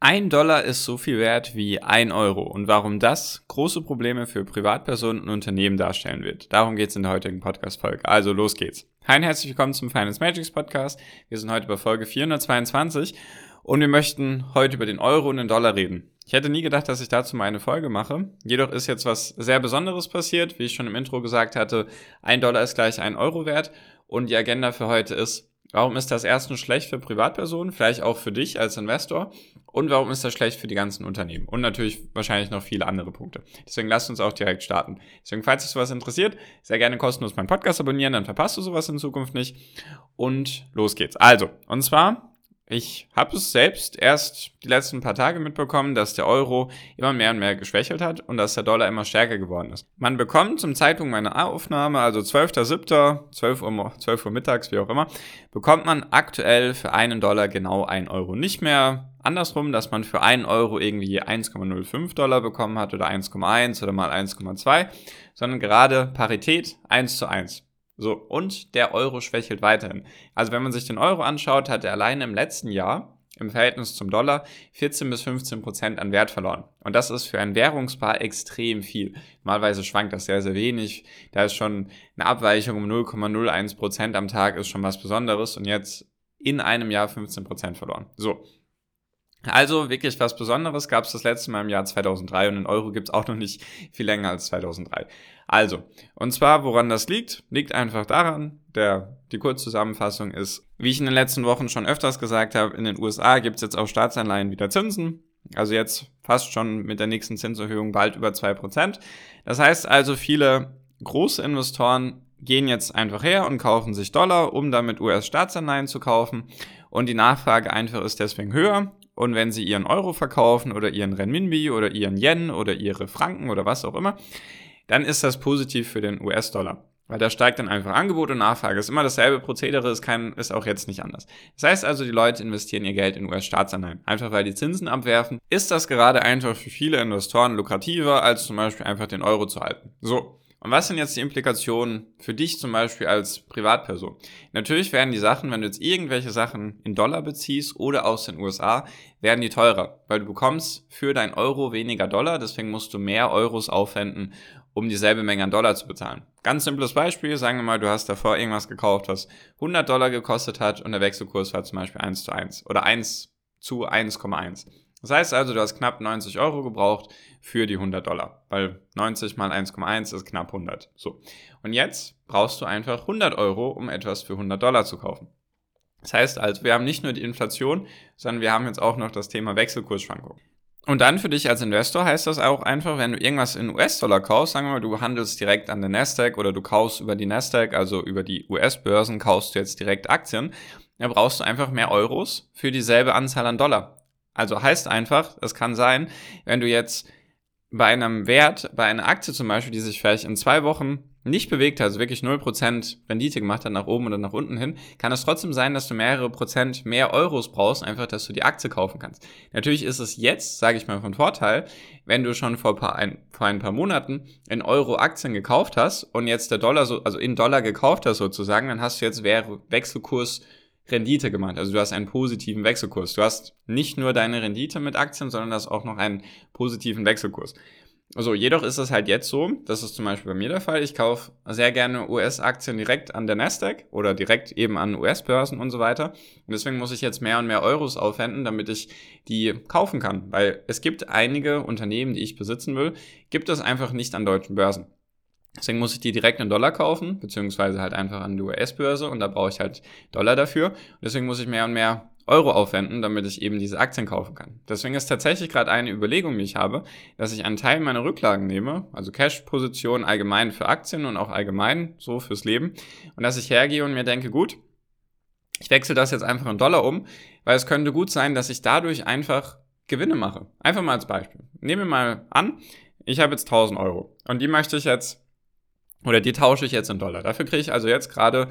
Ein Dollar ist so viel wert wie ein Euro und warum das große Probleme für Privatpersonen und Unternehmen darstellen wird. Darum geht es in der heutigen Podcast-Folge. Also los geht's. Hi und herzlich willkommen zum Finance Magics Podcast. Wir sind heute bei Folge 422 und wir möchten heute über den Euro und den Dollar reden. Ich hätte nie gedacht, dass ich dazu mal eine Folge mache. Jedoch ist jetzt was sehr Besonderes passiert. Wie ich schon im Intro gesagt hatte, ein Dollar ist gleich ein Euro wert und die Agenda für heute ist, Warum ist das erstens schlecht für Privatpersonen, vielleicht auch für dich als Investor? Und warum ist das schlecht für die ganzen Unternehmen? Und natürlich wahrscheinlich noch viele andere Punkte. Deswegen lasst uns auch direkt starten. Deswegen, falls dich sowas interessiert, sehr gerne kostenlos meinen Podcast abonnieren, dann verpasst du sowas in Zukunft nicht. Und los geht's. Also, und zwar ich habe es selbst erst die letzten paar Tage mitbekommen, dass der Euro immer mehr und mehr geschwächelt hat und dass der Dollar immer stärker geworden ist. Man bekommt zum Zeitpunkt meiner Aufnahme, also 12.07., 12 Uhr, 12 Uhr mittags, wie auch immer, bekommt man aktuell für einen Dollar genau einen Euro. Nicht mehr andersrum, dass man für einen Euro irgendwie 1,05 Dollar bekommen hat oder 1,1 oder mal 1,2, sondern gerade Parität 1 zu 1. So, und der Euro schwächelt weiterhin. Also wenn man sich den Euro anschaut, hat er alleine im letzten Jahr im Verhältnis zum Dollar 14 bis 15 Prozent an Wert verloren. Und das ist für ein Währungspaar extrem viel. Normalerweise schwankt das sehr, sehr wenig. Da ist schon eine Abweichung um 0,01 Prozent am Tag ist schon was Besonderes und jetzt in einem Jahr 15 Prozent verloren. So. Also wirklich was Besonderes gab es das letzte Mal im Jahr 2003 und in Euro gibt es auch noch nicht viel länger als 2003. Also, und zwar, woran das liegt, liegt einfach daran, der, die Kurzzusammenfassung ist, wie ich in den letzten Wochen schon öfters gesagt habe, in den USA gibt es jetzt auf Staatsanleihen wieder Zinsen. Also jetzt fast schon mit der nächsten Zinserhöhung bald über zwei Prozent. Das heißt also, viele große Investoren gehen jetzt einfach her und kaufen sich Dollar, um damit US-Staatsanleihen zu kaufen. Und die Nachfrage einfach ist deswegen höher. Und wenn sie ihren Euro verkaufen oder ihren Renminbi oder ihren Yen oder ihre Franken oder was auch immer, dann ist das positiv für den US-Dollar. Weil da steigt dann einfach Angebot und Nachfrage. Ist immer dasselbe Prozedere, ist, kein, ist auch jetzt nicht anders. Das heißt also, die Leute investieren ihr Geld in US-Staatsanleihen. Einfach weil die Zinsen abwerfen, ist das gerade einfach für viele Investoren lukrativer, als zum Beispiel einfach den Euro zu halten. So. Und was sind jetzt die Implikationen für dich zum Beispiel als Privatperson? Natürlich werden die Sachen, wenn du jetzt irgendwelche Sachen in Dollar beziehst oder aus den USA, werden die teurer, weil du bekommst für dein Euro weniger Dollar, deswegen musst du mehr Euros aufwenden, um dieselbe Menge an Dollar zu bezahlen. Ganz simples Beispiel, sagen wir mal, du hast davor irgendwas gekauft, was 100 Dollar gekostet hat und der Wechselkurs war zum Beispiel 1 zu 1 oder 1 zu 1,1. Das heißt also, du hast knapp 90 Euro gebraucht für die 100 Dollar, weil 90 mal 1,1 ist knapp 100. So. Und jetzt brauchst du einfach 100 Euro, um etwas für 100 Dollar zu kaufen. Das heißt also, wir haben nicht nur die Inflation, sondern wir haben jetzt auch noch das Thema Wechselkursschwankungen. Und dann für dich als Investor heißt das auch einfach, wenn du irgendwas in US-Dollar kaufst, sagen wir mal, du handelst direkt an der Nasdaq oder du kaufst über die Nasdaq, also über die US-Börsen, kaufst du jetzt direkt Aktien, dann brauchst du einfach mehr Euros für dieselbe Anzahl an Dollar. Also heißt einfach, es kann sein, wenn du jetzt bei einem Wert, bei einer Aktie zum Beispiel, die sich vielleicht in zwei Wochen nicht bewegt hat, also wirklich 0% Rendite gemacht hat, nach oben oder nach unten hin, kann es trotzdem sein, dass du mehrere Prozent mehr Euros brauchst, einfach, dass du die Aktie kaufen kannst. Natürlich ist es jetzt, sage ich mal, von Vorteil, wenn du schon vor, paar, ein, vor ein paar Monaten in Euro Aktien gekauft hast und jetzt der Dollar so, also in Dollar gekauft hast sozusagen, dann hast du jetzt Wechselkurs Rendite gemacht. Also du hast einen positiven Wechselkurs. Du hast nicht nur deine Rendite mit Aktien, sondern hast auch noch einen positiven Wechselkurs. Also jedoch ist es halt jetzt so, das ist zum Beispiel bei mir der Fall, ich kaufe sehr gerne US-Aktien direkt an der Nasdaq oder direkt eben an US-Börsen und so weiter. Und deswegen muss ich jetzt mehr und mehr Euros aufwenden, damit ich die kaufen kann. Weil es gibt einige Unternehmen, die ich besitzen will, gibt es einfach nicht an deutschen Börsen. Deswegen muss ich die direkt in Dollar kaufen, beziehungsweise halt einfach an die US-Börse und da brauche ich halt Dollar dafür. Und deswegen muss ich mehr und mehr Euro aufwenden, damit ich eben diese Aktien kaufen kann. Deswegen ist tatsächlich gerade eine Überlegung, die ich habe, dass ich einen Teil meiner Rücklagen nehme, also Cash-Position allgemein für Aktien und auch allgemein so fürs Leben, und dass ich hergehe und mir denke, gut, ich wechsle das jetzt einfach in Dollar um, weil es könnte gut sein, dass ich dadurch einfach Gewinne mache. Einfach mal als Beispiel. Nehmen wir mal an, ich habe jetzt 1000 Euro und die möchte ich jetzt, oder die tausche ich jetzt in Dollar. Dafür kriege ich also jetzt gerade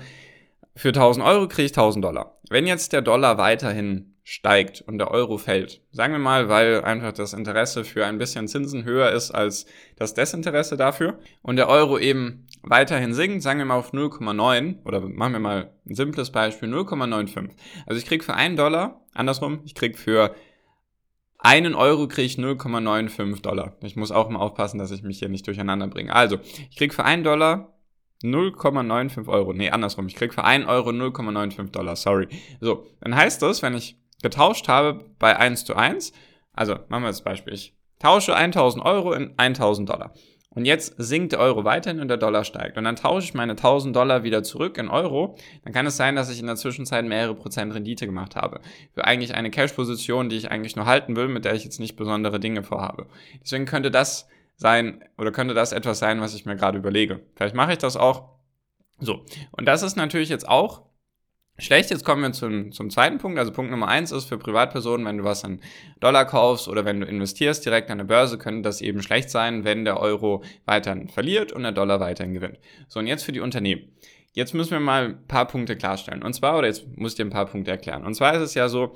für 1000 Euro kriege ich 1000 Dollar. Wenn jetzt der Dollar weiterhin steigt und der Euro fällt, sagen wir mal, weil einfach das Interesse für ein bisschen Zinsen höher ist als das Desinteresse dafür und der Euro eben weiterhin sinkt, sagen wir mal auf 0,9 oder machen wir mal ein simples Beispiel 0,95. Also ich kriege für einen Dollar, andersrum, ich kriege für einen Euro kriege ich 0,95 Dollar. Ich muss auch mal aufpassen, dass ich mich hier nicht durcheinander bringe. Also, ich kriege für einen Dollar 0,95 Euro. Nee, andersrum. Ich kriege für einen Euro 0,95 Dollar. Sorry. So, dann heißt das, wenn ich getauscht habe bei 1 zu 1, also machen wir das Beispiel. Ich tausche 1000 Euro in 1000 Dollar. Und jetzt sinkt der Euro weiterhin und der Dollar steigt. Und dann tausche ich meine 1000 Dollar wieder zurück in Euro. Dann kann es sein, dass ich in der Zwischenzeit mehrere Prozent Rendite gemacht habe. Für eigentlich eine Cash-Position, die ich eigentlich nur halten will, mit der ich jetzt nicht besondere Dinge vorhabe. Deswegen könnte das sein oder könnte das etwas sein, was ich mir gerade überlege. Vielleicht mache ich das auch. So. Und das ist natürlich jetzt auch Schlecht, jetzt kommen wir zum, zum zweiten Punkt. Also Punkt Nummer eins ist für Privatpersonen, wenn du was in Dollar kaufst oder wenn du investierst direkt an der Börse, könnte das eben schlecht sein, wenn der Euro weiterhin verliert und der Dollar weiterhin gewinnt. So, und jetzt für die Unternehmen. Jetzt müssen wir mal ein paar Punkte klarstellen. Und zwar, oder jetzt muss ich dir ein paar Punkte erklären. Und zwar ist es ja so,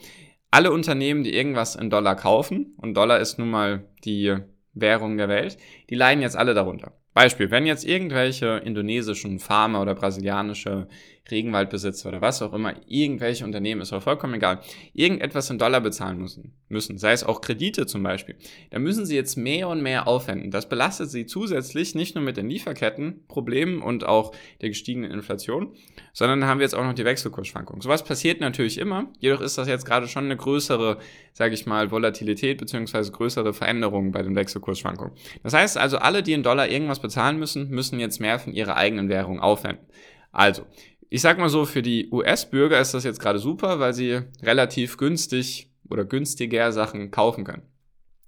alle Unternehmen, die irgendwas in Dollar kaufen, und Dollar ist nun mal die Währung der Welt, die leiden jetzt alle darunter. Beispiel, wenn jetzt irgendwelche indonesischen Farmer oder brasilianische Regenwaldbesitzer oder was auch immer, irgendwelche Unternehmen, ist auch vollkommen egal, irgendetwas in Dollar bezahlen müssen, müssen, sei es auch Kredite zum Beispiel, dann müssen sie jetzt mehr und mehr aufwenden. Das belastet sie zusätzlich nicht nur mit den Lieferkettenproblemen und auch der gestiegenen Inflation, sondern haben wir jetzt auch noch die Wechselkursschwankungen. Sowas passiert natürlich immer, jedoch ist das jetzt gerade schon eine größere, sage ich mal, Volatilität beziehungsweise größere Veränderungen bei den Wechselkursschwankungen. Das heißt also, alle, die in Dollar irgendwas bezahlen müssen, müssen jetzt mehr von ihrer eigenen Währung aufwenden. Also, ich sag mal so, für die US-Bürger ist das jetzt gerade super, weil sie relativ günstig oder günstiger Sachen kaufen können.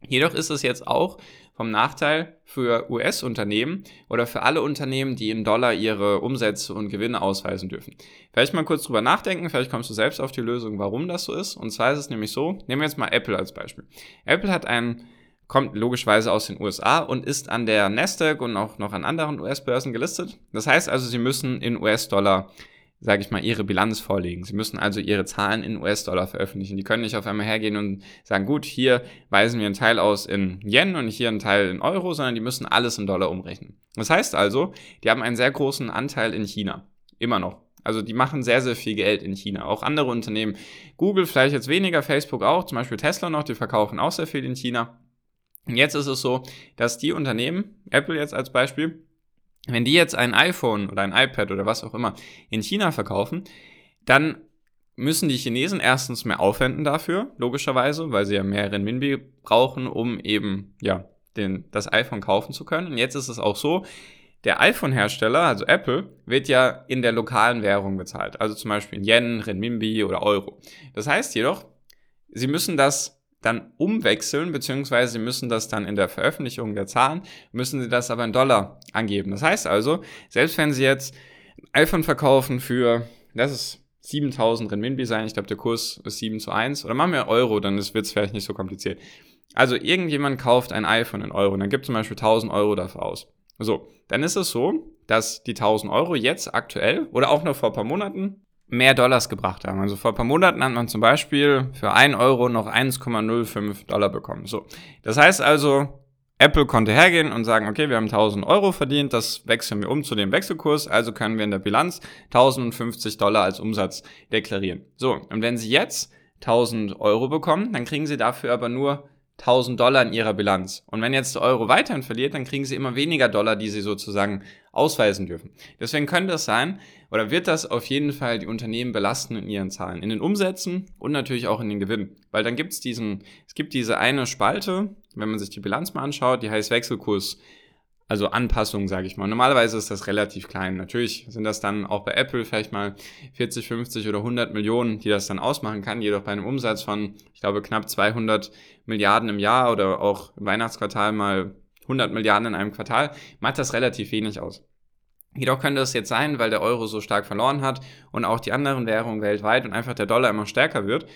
Jedoch ist es jetzt auch vom Nachteil für US-Unternehmen oder für alle Unternehmen, die in Dollar ihre Umsätze und Gewinne ausweisen dürfen. Vielleicht mal kurz drüber nachdenken, vielleicht kommst du selbst auf die Lösung, warum das so ist. Und zwar ist es nämlich so, nehmen wir jetzt mal Apple als Beispiel. Apple hat einen kommt logischerweise aus den USA und ist an der Nasdaq und auch noch an anderen US-Börsen gelistet. Das heißt also, sie müssen in US-Dollar sage ich mal, ihre Bilanz vorlegen. Sie müssen also ihre Zahlen in US-Dollar veröffentlichen. Die können nicht auf einmal hergehen und sagen, gut, hier weisen wir einen Teil aus in Yen und hier einen Teil in Euro, sondern die müssen alles in Dollar umrechnen. Das heißt also, die haben einen sehr großen Anteil in China. Immer noch. Also die machen sehr, sehr viel Geld in China. Auch andere Unternehmen, Google vielleicht jetzt weniger, Facebook auch, zum Beispiel Tesla noch, die verkaufen auch sehr viel in China. Und jetzt ist es so, dass die Unternehmen, Apple jetzt als Beispiel, wenn die jetzt ein iPhone oder ein iPad oder was auch immer in China verkaufen, dann müssen die Chinesen erstens mehr aufwenden dafür, logischerweise, weil sie ja mehr Renminbi brauchen, um eben, ja, den, das iPhone kaufen zu können. Und jetzt ist es auch so, der iPhone-Hersteller, also Apple, wird ja in der lokalen Währung bezahlt. Also zum Beispiel in Yen, Renminbi oder Euro. Das heißt jedoch, sie müssen das dann umwechseln, beziehungsweise Sie müssen das dann in der Veröffentlichung der Zahlen, müssen Sie das aber in Dollar angeben. Das heißt also, selbst wenn Sie jetzt ein iPhone verkaufen für, das ist 7000 Renminbi sein, ich glaube der Kurs ist 7 zu 1, oder machen wir Euro, dann wird es vielleicht nicht so kompliziert. Also irgendjemand kauft ein iPhone in Euro und dann gibt zum Beispiel 1000 Euro dafür aus. So, dann ist es so, dass die 1000 Euro jetzt aktuell oder auch noch vor ein paar Monaten mehr Dollars gebracht haben. Also vor ein paar Monaten hat man zum Beispiel für 1 Euro noch 1,05 Dollar bekommen. So. Das heißt also, Apple konnte hergehen und sagen, okay, wir haben 1000 Euro verdient, das wechseln wir um zu dem Wechselkurs, also können wir in der Bilanz 1050 Dollar als Umsatz deklarieren. So, und wenn Sie jetzt 1000 Euro bekommen, dann kriegen Sie dafür aber nur 1000 Dollar in ihrer Bilanz. Und wenn jetzt der Euro weiterhin verliert, dann kriegen sie immer weniger Dollar, die sie sozusagen ausweisen dürfen. Deswegen könnte es sein, oder wird das auf jeden Fall die Unternehmen belasten in ihren Zahlen, in den Umsätzen und natürlich auch in den Gewinnen. Weil dann gibt es diesen, es gibt diese eine Spalte, wenn man sich die Bilanz mal anschaut, die heißt Wechselkurs also Anpassungen, sage ich mal. Normalerweise ist das relativ klein. Natürlich sind das dann auch bei Apple vielleicht mal 40, 50 oder 100 Millionen, die das dann ausmachen kann. Jedoch bei einem Umsatz von, ich glaube, knapp 200 Milliarden im Jahr oder auch im Weihnachtsquartal mal 100 Milliarden in einem Quartal, macht das relativ wenig aus. Jedoch könnte es jetzt sein, weil der Euro so stark verloren hat und auch die anderen Währungen weltweit und einfach der Dollar immer stärker wird,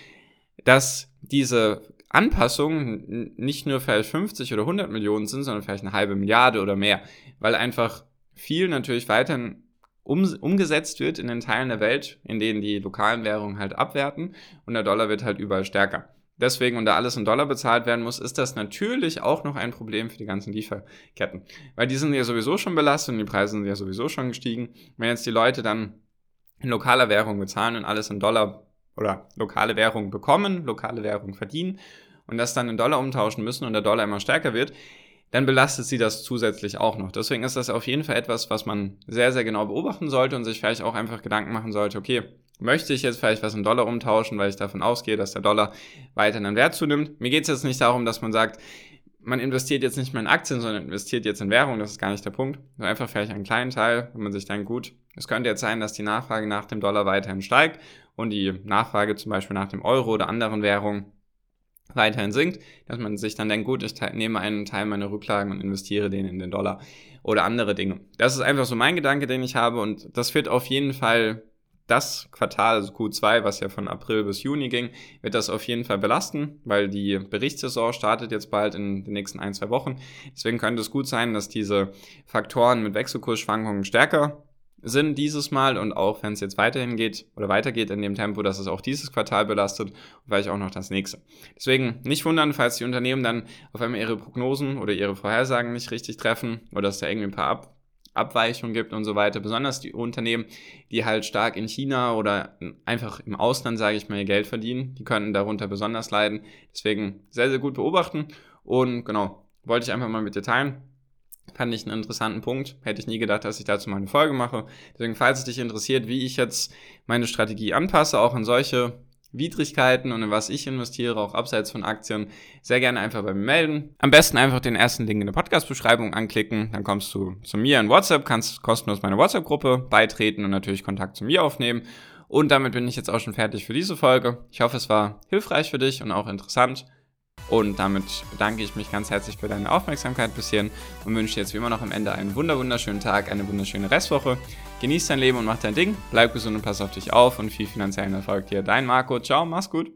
dass diese Anpassungen nicht nur vielleicht 50 oder 100 Millionen sind, sondern vielleicht eine halbe Milliarde oder mehr, weil einfach viel natürlich weiterhin um, umgesetzt wird in den Teilen der Welt, in denen die lokalen Währungen halt abwerten und der Dollar wird halt überall stärker. Deswegen, und da alles in Dollar bezahlt werden muss, ist das natürlich auch noch ein Problem für die ganzen Lieferketten. Weil die sind ja sowieso schon belastet und die Preise sind ja sowieso schon gestiegen. Wenn jetzt die Leute dann in lokaler Währung bezahlen und alles in Dollar oder lokale Währung bekommen, lokale Währung verdienen und das dann in Dollar umtauschen müssen und der Dollar immer stärker wird, dann belastet sie das zusätzlich auch noch. Deswegen ist das auf jeden Fall etwas, was man sehr, sehr genau beobachten sollte und sich vielleicht auch einfach Gedanken machen sollte, okay, möchte ich jetzt vielleicht was in Dollar umtauschen, weil ich davon ausgehe, dass der Dollar weiter an Wert zunimmt. Mir geht es jetzt nicht darum, dass man sagt, man investiert jetzt nicht mehr in Aktien, sondern investiert jetzt in Währung, das ist gar nicht der Punkt. Nur einfach vielleicht einen kleinen Teil, wenn man sich dann gut, es könnte jetzt sein, dass die Nachfrage nach dem Dollar weiterhin steigt und die Nachfrage zum Beispiel nach dem Euro oder anderen Währungen weiterhin sinkt, dass man sich dann denkt, gut, ich nehme einen Teil meiner Rücklagen und investiere den in den Dollar oder andere Dinge. Das ist einfach so mein Gedanke, den ich habe und das wird auf jeden Fall das Quartal, also Q2, was ja von April bis Juni ging, wird das auf jeden Fall belasten, weil die Berichtssaison startet jetzt bald in den nächsten ein, zwei Wochen. Deswegen könnte es gut sein, dass diese Faktoren mit Wechselkursschwankungen stärker sind dieses Mal und auch wenn es jetzt weiterhin geht oder weitergeht in dem Tempo, dass es auch dieses Quartal belastet und vielleicht auch noch das nächste. Deswegen nicht wundern, falls die Unternehmen dann auf einmal ihre Prognosen oder ihre Vorhersagen nicht richtig treffen oder dass da irgendwie ein paar Ab Abweichungen gibt und so weiter. Besonders die Unternehmen, die halt stark in China oder einfach im Ausland, sage ich mal, ihr Geld verdienen, die könnten darunter besonders leiden. Deswegen sehr, sehr gut beobachten und genau, wollte ich einfach mal mit dir teilen. Fand ich einen interessanten Punkt. Hätte ich nie gedacht, dass ich dazu mal eine Folge mache. Deswegen, falls es dich interessiert, wie ich jetzt meine Strategie anpasse, auch in solche Widrigkeiten und in was ich investiere, auch abseits von Aktien, sehr gerne einfach bei mir melden. Am besten einfach den ersten Link in der Podcast-Beschreibung anklicken, dann kommst du zu mir in WhatsApp, kannst kostenlos meine WhatsApp-Gruppe beitreten und natürlich Kontakt zu mir aufnehmen. Und damit bin ich jetzt auch schon fertig für diese Folge. Ich hoffe, es war hilfreich für dich und auch interessant. Und damit bedanke ich mich ganz herzlich für deine Aufmerksamkeit bis hierhin und wünsche dir jetzt wie immer noch am Ende einen wunderschönen Tag, eine wunderschöne Restwoche. Genieß dein Leben und mach dein Ding, bleib gesund und pass auf dich auf und viel finanziellen Erfolg dir. Dein Marco, ciao, mach's gut.